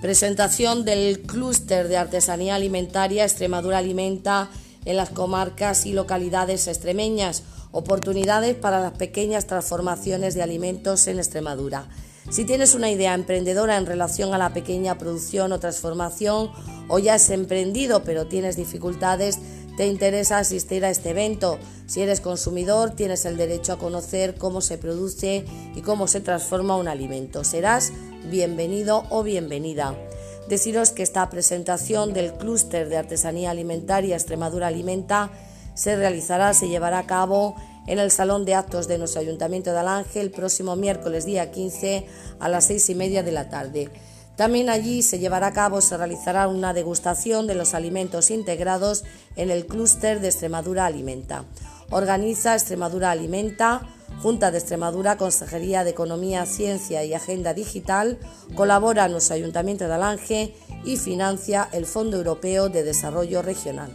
Presentación del clúster de artesanía alimentaria Extremadura Alimenta en las comarcas y localidades extremeñas. Oportunidades para las pequeñas transformaciones de alimentos en Extremadura. Si tienes una idea emprendedora en relación a la pequeña producción o transformación o ya has emprendido pero tienes dificultades, te interesa asistir a este evento. Si eres consumidor, tienes el derecho a conocer cómo se produce y cómo se transforma un alimento. Serás bienvenido o bienvenida. Deciros que esta presentación del clúster de artesanía alimentaria Extremadura Alimenta se realizará, se llevará a cabo en el Salón de Actos de nuestro Ayuntamiento de Alange el próximo miércoles día 15 a las seis y media de la tarde. También allí se llevará a cabo, se realizará una degustación de los alimentos integrados en el clúster de Extremadura Alimenta. Organiza Extremadura Alimenta, Junta de Extremadura, Consejería de Economía, Ciencia y Agenda Digital, colabora nuestro Ayuntamiento de Alange y financia el Fondo Europeo de Desarrollo Regional.